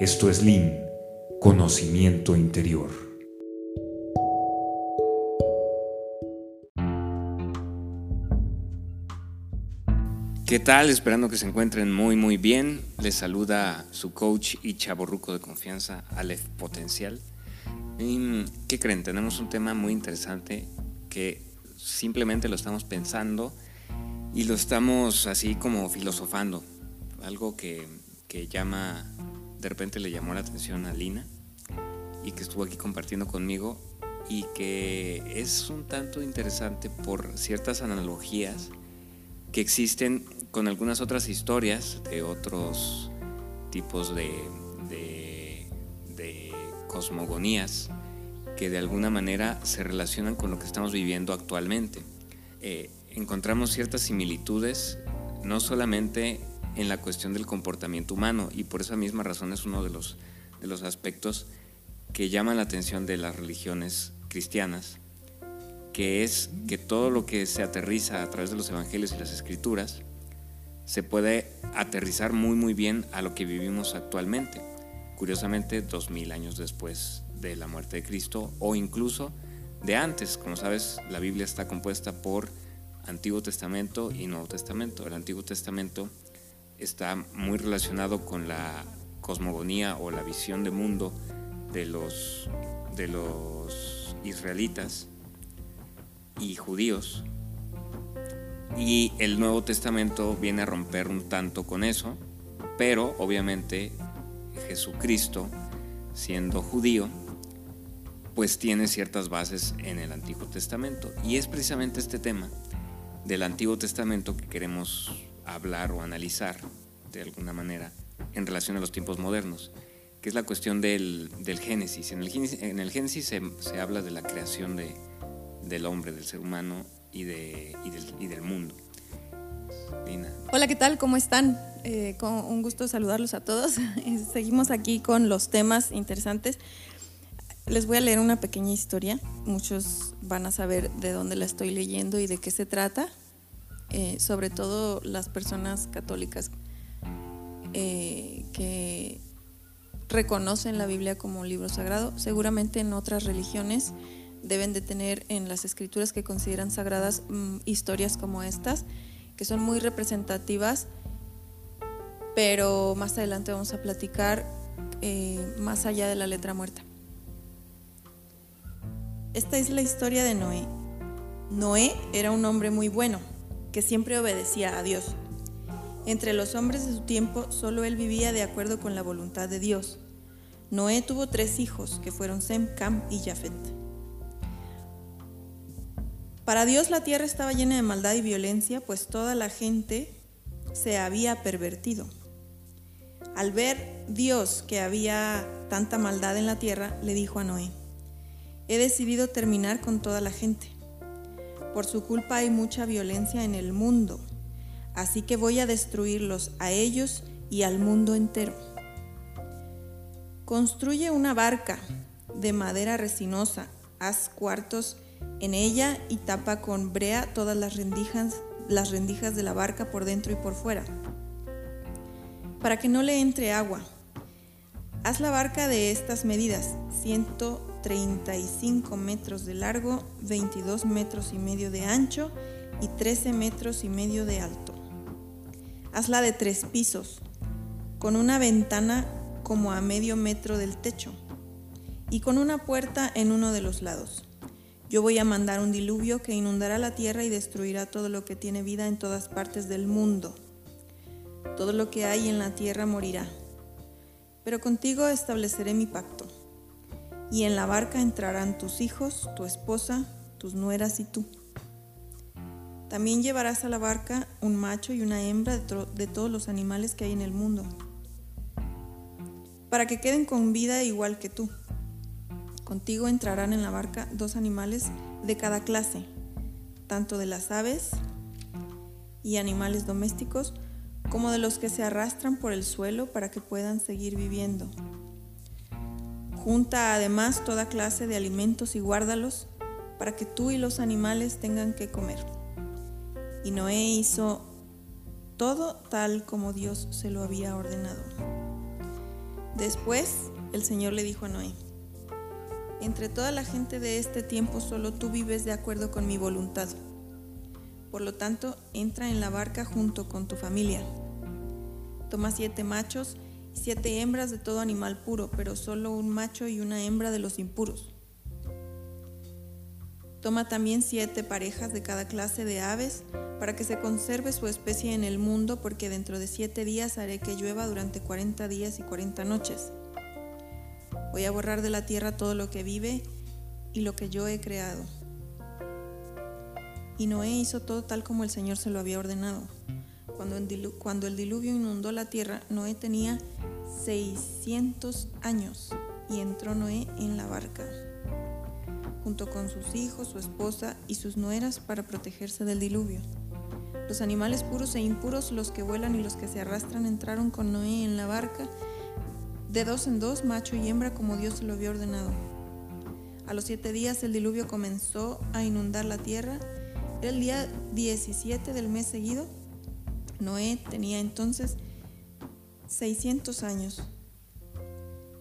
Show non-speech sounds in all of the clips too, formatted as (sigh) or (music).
Esto es Lean, conocimiento interior. ¿Qué tal? Esperando que se encuentren muy muy bien. Les saluda su coach y chaborruco de confianza, Aleph Potencial. ¿Qué creen? Tenemos un tema muy interesante que simplemente lo estamos pensando y lo estamos así como filosofando. Algo que, que llama, de repente le llamó la atención a Lina y que estuvo aquí compartiendo conmigo y que es un tanto interesante por ciertas analogías que existen con algunas otras historias de otros tipos de, cosmogonías que de alguna manera se relacionan con lo que estamos viviendo actualmente. Eh, encontramos ciertas similitudes, no solamente en la cuestión del comportamiento humano, y por esa misma razón es uno de los, de los aspectos que llaman la atención de las religiones cristianas, que es que todo lo que se aterriza a través de los evangelios y las escrituras se puede aterrizar muy muy bien a lo que vivimos actualmente. Curiosamente, dos mil años después de la muerte de Cristo o incluso de antes. Como sabes, la Biblia está compuesta por Antiguo Testamento y Nuevo Testamento. El Antiguo Testamento está muy relacionado con la cosmogonía o la visión de mundo de los, de los israelitas y judíos y el Nuevo Testamento viene a romper un tanto con eso, pero obviamente Jesucristo, siendo judío, pues tiene ciertas bases en el Antiguo Testamento. Y es precisamente este tema del Antiguo Testamento que queremos hablar o analizar de alguna manera en relación a los tiempos modernos, que es la cuestión del, Génesis. En el, Génesis se, habla de la creación del hombre, del ser humano, y, de, y, del, mundo. Hola, ¿qué tal? ¿Cómo están? Eh, con un gusto saludarlos a todos. (laughs) Seguimos aquí con los temas interesantes. Les voy a leer una pequeña historia. Muchos van a saber de dónde la estoy leyendo y de qué se trata. Eh, sobre todo las personas católicas eh, que reconocen la Biblia como un libro sagrado. Seguramente en otras religiones deben de tener en las escrituras que consideran sagradas mm, historias como estas, que son muy representativas, pero más adelante vamos a platicar eh, más allá de la letra muerta. Esta es la historia de Noé. Noé era un hombre muy bueno, que siempre obedecía a Dios. Entre los hombres de su tiempo, solo él vivía de acuerdo con la voluntad de Dios. Noé tuvo tres hijos, que fueron Sem, Cam y Jafet. Para Dios la tierra estaba llena de maldad y violencia, pues toda la gente se había pervertido. Al ver Dios que había tanta maldad en la tierra, le dijo a Noé, he decidido terminar con toda la gente. Por su culpa hay mucha violencia en el mundo, así que voy a destruirlos a ellos y al mundo entero. Construye una barca de madera resinosa, haz cuartos en ella y tapa con brea todas las rendijas, las rendijas de la barca por dentro y por fuera, para que no le entre agua. Haz la barca de estas medidas, 135 metros de largo, 22 metros y medio de ancho y 13 metros y medio de alto. Hazla de tres pisos, con una ventana como a medio metro del techo y con una puerta en uno de los lados. Yo voy a mandar un diluvio que inundará la tierra y destruirá todo lo que tiene vida en todas partes del mundo. Todo lo que hay en la tierra morirá. Pero contigo estableceré mi pacto. Y en la barca entrarán tus hijos, tu esposa, tus nueras y tú. También llevarás a la barca un macho y una hembra de, de todos los animales que hay en el mundo, para que queden con vida igual que tú. Contigo entrarán en la barca dos animales de cada clase, tanto de las aves y animales domésticos como de los que se arrastran por el suelo para que puedan seguir viviendo. Junta además toda clase de alimentos y guárdalos para que tú y los animales tengan que comer. Y Noé hizo todo tal como Dios se lo había ordenado. Después el Señor le dijo a Noé, entre toda la gente de este tiempo solo tú vives de acuerdo con mi voluntad. Por lo tanto, entra en la barca junto con tu familia. Toma siete machos siete hembras de todo animal puro, pero solo un macho y una hembra de los impuros. Toma también siete parejas de cada clase de aves para que se conserve su especie en el mundo, porque dentro de siete días haré que llueva durante cuarenta días y cuarenta noches. Voy a borrar de la tierra todo lo que vive y lo que yo he creado. Y Noé hizo todo tal como el Señor se lo había ordenado. Cuando el, diluvio inundó la tierra, Noé tenía 600 años y entró Noé en la barca junto con sus hijos, su esposa y sus nueras para protegerse del diluvio. Los animales puros e impuros, los que vuelan y los que se arrastran, entraron con Noé en la barca, de dos en dos, macho y hembra, como Dios se lo había ordenado. A los siete días el diluvio comenzó a inundar la tierra. Era el día 17 del mes seguido. Noé tenía entonces 600 años.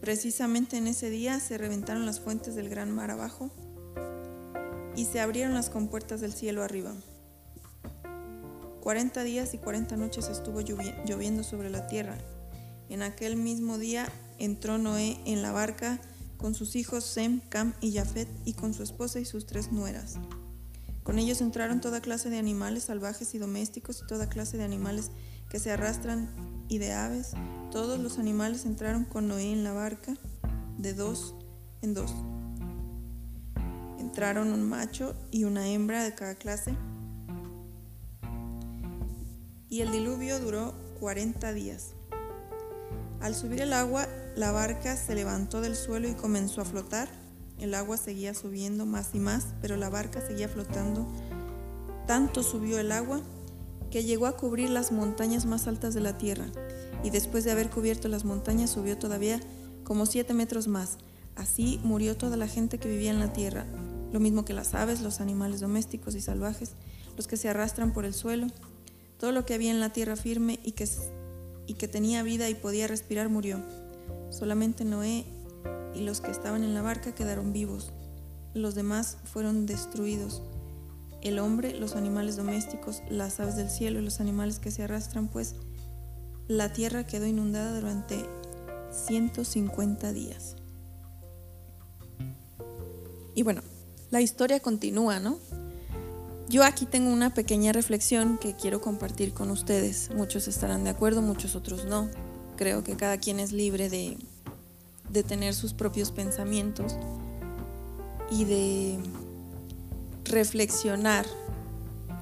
Precisamente en ese día se reventaron las fuentes del gran mar abajo y se abrieron las compuertas del cielo arriba. Cuarenta días y cuarenta noches estuvo lloviendo sobre la tierra. En aquel mismo día entró Noé en la barca con sus hijos Sem, Cam y Jafet y con su esposa y sus tres nueras. Con ellos entraron toda clase de animales salvajes y domésticos y toda clase de animales que se arrastran y de aves. Todos los animales entraron con Noé en la barca de dos en dos. Entraron un macho y una hembra de cada clase. Y el diluvio duró 40 días. Al subir el agua, la barca se levantó del suelo y comenzó a flotar. El agua seguía subiendo más y más, pero la barca seguía flotando. Tanto subió el agua que llegó a cubrir las montañas más altas de la tierra. Y después de haber cubierto las montañas, subió todavía como siete metros más. Así murió toda la gente que vivía en la tierra, lo mismo que las aves, los animales domésticos y salvajes, los que se arrastran por el suelo, todo lo que había en la tierra firme y que, y que tenía vida y podía respirar murió. Solamente Noé y los que estaban en la barca quedaron vivos. Los demás fueron destruidos. El hombre, los animales domésticos, las aves del cielo y los animales que se arrastran, pues la tierra quedó inundada durante 150 días. Y bueno, la historia continúa, ¿no? Yo aquí tengo una pequeña reflexión que quiero compartir con ustedes. Muchos estarán de acuerdo, muchos otros no. Creo que cada quien es libre de, de tener sus propios pensamientos y de reflexionar.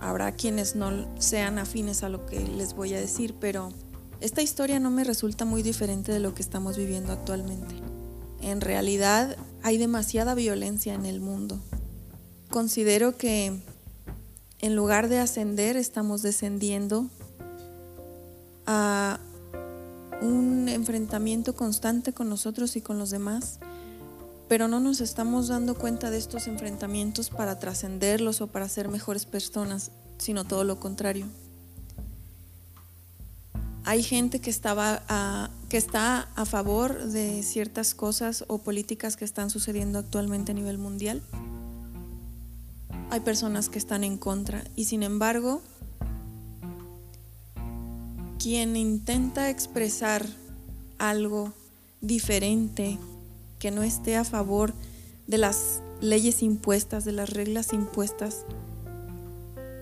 Habrá quienes no sean afines a lo que les voy a decir, pero esta historia no me resulta muy diferente de lo que estamos viviendo actualmente. En realidad hay demasiada violencia en el mundo considero que en lugar de ascender estamos descendiendo a un enfrentamiento constante con nosotros y con los demás, pero no nos estamos dando cuenta de estos enfrentamientos para trascenderlos o para ser mejores personas, sino todo lo contrario. Hay gente que, estaba que está a favor de ciertas cosas o políticas que están sucediendo actualmente a nivel mundial hay personas que están en contra y sin embargo, quien intenta expresar algo diferente que no esté a favor de las leyes impuestas, de las reglas impuestas,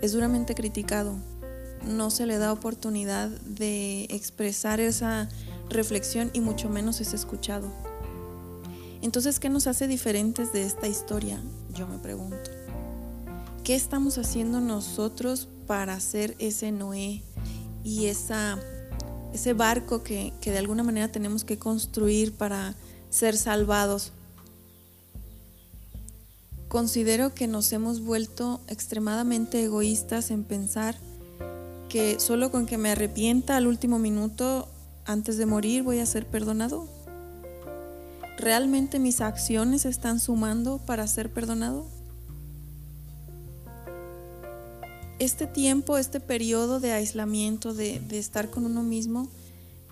es duramente criticado. No se le da oportunidad de expresar esa reflexión y mucho menos es escuchado. Entonces, ¿qué nos hace diferentes de esta historia? Yo me pregunto. ¿Qué estamos haciendo nosotros para hacer ese Noé y esa, ese barco que, que de alguna manera tenemos que construir para ser salvados? Considero que nos hemos vuelto extremadamente egoístas en pensar que solo con que me arrepienta al último minuto antes de morir voy a ser perdonado. ¿Realmente mis acciones están sumando para ser perdonado? este tiempo, este periodo de aislamiento, de, estar con uno mismo,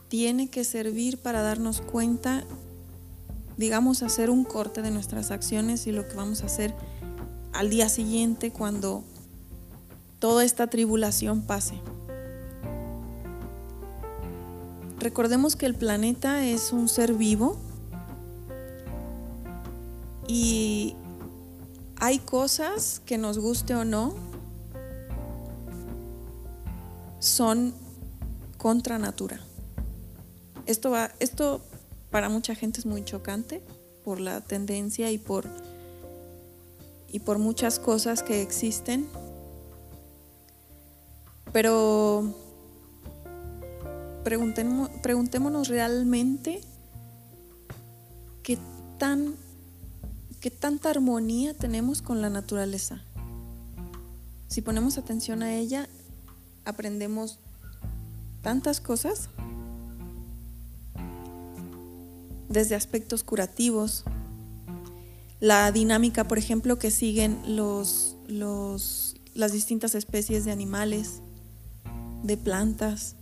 tiene que servir para darnos cuenta, digamos, hacer un corte de nuestras acciones y lo que vamos a hacer al día siguiente cuando toda esta tribulación pase. Recordemos que el planeta es un ser vivo y hay cosas que nos guste o no, son contra natura. Esto, va, esto para mucha gente es muy chocante por la tendencia y por, y por muchas cosas que existen. Pero preguntémonos realmente qué, tan, qué tanta armonía tenemos con la naturaleza. Si ponemos atención a ella, aprendemos tantas cosas, desde aspectos curativos, la dinámica, por ejemplo, que siguen los, los, las distintas especies de animales, de plantas,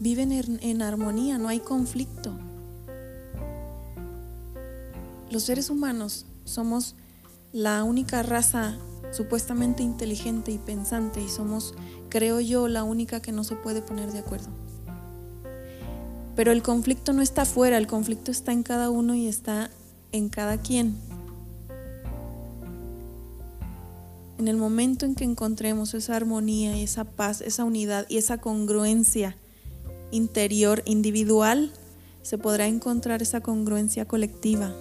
viven en, en armonía, no hay conflicto. Los seres humanos somos la única raza supuestamente inteligente y pensante y somos, creo yo, la única que no se puede poner de acuerdo. Pero el conflicto no está afuera, el conflicto está en cada uno y está en cada quien. En el momento en que encontremos esa armonía y esa paz, esa unidad y esa congruencia interior individual, se podrá encontrar esa congruencia colectiva.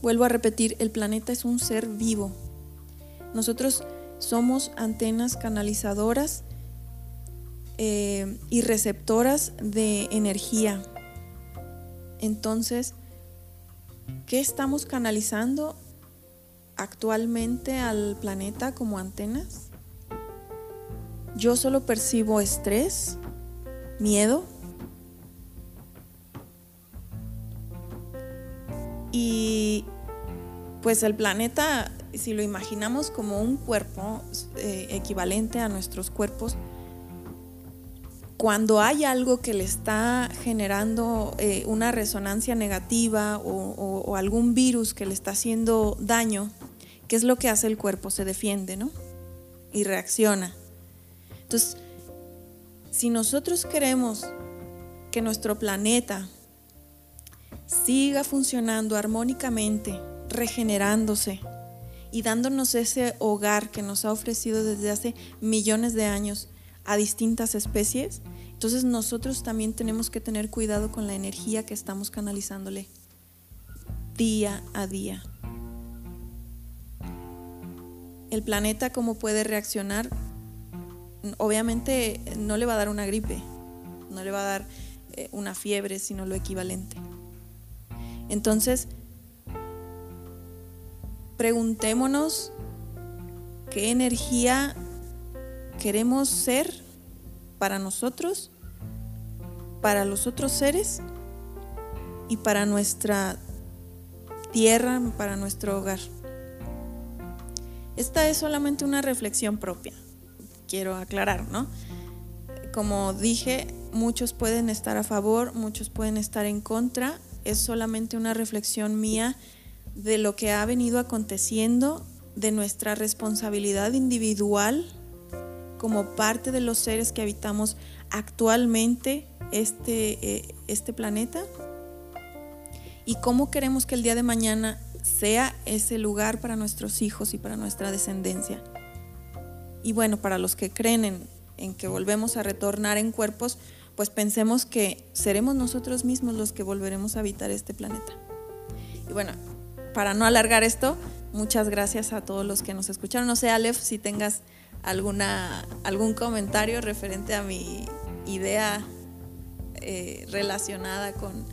Vuelvo a repetir, el planeta es un ser vivo. Nosotros somos antenas canalizadoras eh, y receptoras de energía. Entonces, ¿qué estamos canalizando actualmente al planeta como antenas? Yo solo percibo estrés, miedo, y pues el planeta, si lo imaginamos como un cuerpo eh, equivalente a nuestros cuerpos, cuando hay algo que le está generando eh, una resonancia negativa o, algún virus que le está haciendo daño, ¿qué es lo que hace el cuerpo? Se defiende, ¿no? Y reacciona. Entonces, si nosotros queremos que nuestro planeta siga funcionando armónicamente, regenerándose y dándonos ese hogar que nos ha ofrecido desde hace millones de años a distintas especies, entonces nosotros también tenemos que tener cuidado con la energía que estamos canalizándole día a día. El planeta cómo puede reaccionar, obviamente no le va a dar una gripe, no le va a dar eh, una fiebre, sino lo equivalente. Entonces, preguntémonos qué energía queremos ser para nosotros, para los otros seres y para nuestra tierra, para nuestro hogar. Esta es solamente una reflexión propia, quiero aclarar, ¿no? Como dije, muchos pueden estar a favor, muchos pueden estar en contra, es solamente una reflexión mía de lo que ha venido aconteciendo, de nuestra responsabilidad individual como parte de los seres que habitamos actualmente este, eh, este planeta y cómo queremos que el día de mañana sea ese lugar para nuestros hijos y para nuestra descendencia. Y bueno, para los que creen en, en que volvemos a retornar en cuerpos, pues pensemos que seremos nosotros mismos los que volveremos a habitar este planeta. Y bueno, para no alargar esto, muchas gracias a todos los que nos escucharon. No sé, Aleph, si tengas alguna, algún comentario referente a mi idea eh, relacionada con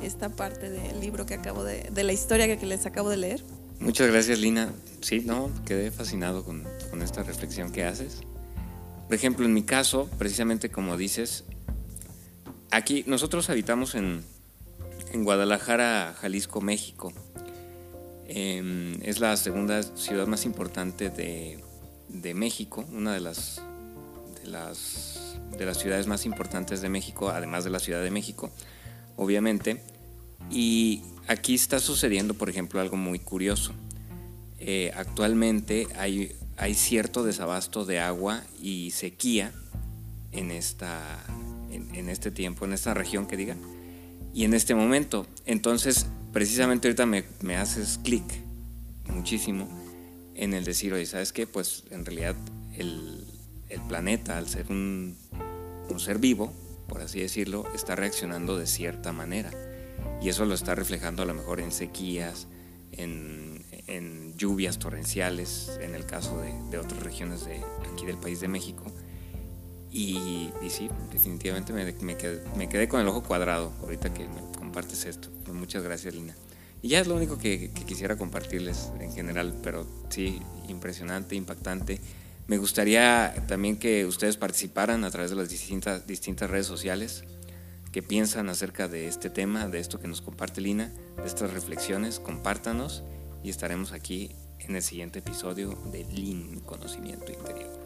esta parte del libro que acabo de, de la historia que les acabo de leer. Muchas gracias, Lina. Sí, no, quedé fascinado con, con esta reflexión que haces. Por ejemplo, en mi caso, precisamente como dices, Aquí nosotros habitamos en, Guadalajara, Jalisco, México. Em, es la segunda ciudad más importante de, México, una de las, de las, de las ciudades más importantes de México, además de la Ciudad de México, obviamente. Y aquí está sucediendo, por ejemplo, algo muy curioso. Eh, actualmente hay, hay cierto desabasto de agua y sequía en, esta, en, este tiempo, en esta región que diga, y en este momento. Entonces, precisamente ahorita me, me haces clic muchísimo en el decir, oye, ¿sabes qué? Pues en realidad el, planeta, al ser un, ser vivo, por así decirlo, está reaccionando de cierta manera. Y eso lo está reflejando a lo mejor en sequías, en, lluvias torrenciales, en el caso de, de, otras regiones de aquí del país de México. Y, sí, definitivamente me, me, quedé, me, quedé, con el ojo cuadrado ahorita que me compartes esto. Muchas gracias, Lina. Y ya es lo único que, quisiera compartirles en general, pero sí, impresionante, impactante. Me gustaría también que ustedes participaran a través de las distintas, distintas redes sociales, que piensan acerca de este tema, de esto que nos comparte Lina, de estas reflexiones, compártanos y estaremos aquí en el siguiente episodio de Lean Conocimiento Interior.